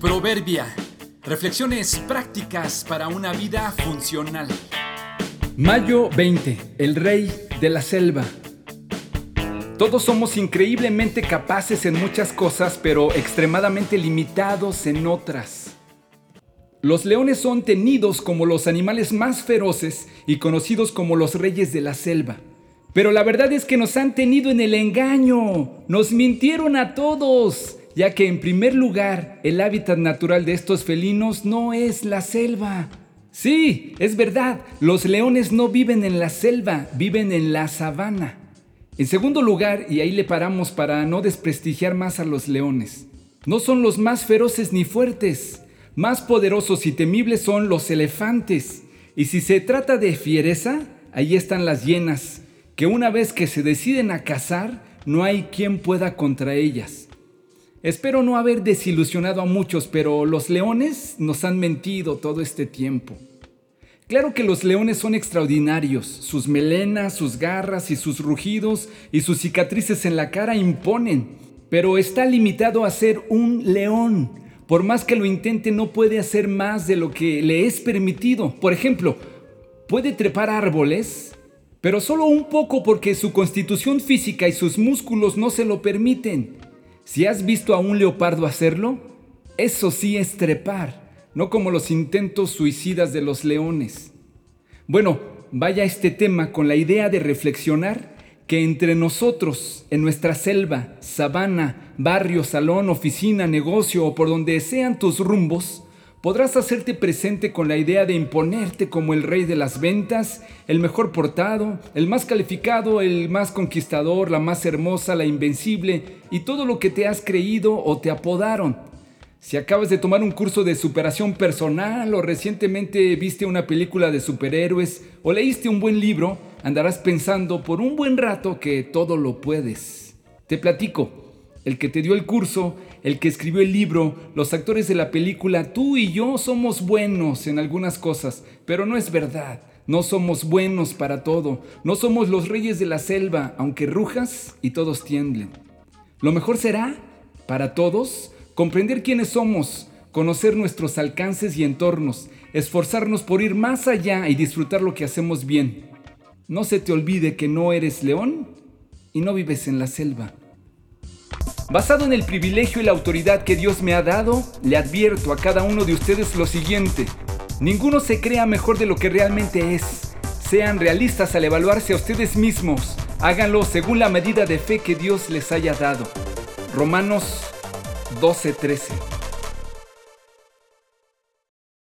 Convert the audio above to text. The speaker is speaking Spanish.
Proverbia. Reflexiones prácticas para una vida funcional. Mayo 20. El rey de la selva. Todos somos increíblemente capaces en muchas cosas, pero extremadamente limitados en otras. Los leones son tenidos como los animales más feroces y conocidos como los reyes de la selva. Pero la verdad es que nos han tenido en el engaño. Nos mintieron a todos ya que en primer lugar el hábitat natural de estos felinos no es la selva. Sí, es verdad, los leones no viven en la selva, viven en la sabana. En segundo lugar, y ahí le paramos para no desprestigiar más a los leones, no son los más feroces ni fuertes, más poderosos y temibles son los elefantes. Y si se trata de fiereza, ahí están las hienas, que una vez que se deciden a cazar, no hay quien pueda contra ellas. Espero no haber desilusionado a muchos, pero los leones nos han mentido todo este tiempo. Claro que los leones son extraordinarios, sus melenas, sus garras y sus rugidos y sus cicatrices en la cara imponen, pero está limitado a ser un león. Por más que lo intente no puede hacer más de lo que le es permitido. Por ejemplo, puede trepar árboles, pero solo un poco porque su constitución física y sus músculos no se lo permiten. Si has visto a un leopardo hacerlo, eso sí es trepar, no como los intentos suicidas de los leones. Bueno, vaya este tema con la idea de reflexionar que entre nosotros, en nuestra selva, sabana, barrio, salón, oficina, negocio o por donde sean tus rumbos, podrás hacerte presente con la idea de imponerte como el rey de las ventas, el mejor portado, el más calificado, el más conquistador, la más hermosa, la invencible y todo lo que te has creído o te apodaron. Si acabas de tomar un curso de superación personal o recientemente viste una película de superhéroes o leíste un buen libro, andarás pensando por un buen rato que todo lo puedes. Te platico el que te dio el curso, el que escribió el libro, los actores de la película, tú y yo somos buenos en algunas cosas, pero no es verdad. No somos buenos para todo. No somos los reyes de la selva, aunque rujas y todos tiemblen. Lo mejor será, para todos, comprender quiénes somos, conocer nuestros alcances y entornos, esforzarnos por ir más allá y disfrutar lo que hacemos bien. No se te olvide que no eres león y no vives en la selva. Basado en el privilegio y la autoridad que Dios me ha dado, le advierto a cada uno de ustedes lo siguiente. Ninguno se crea mejor de lo que realmente es. Sean realistas al evaluarse a ustedes mismos. Háganlo según la medida de fe que Dios les haya dado. Romanos 12:13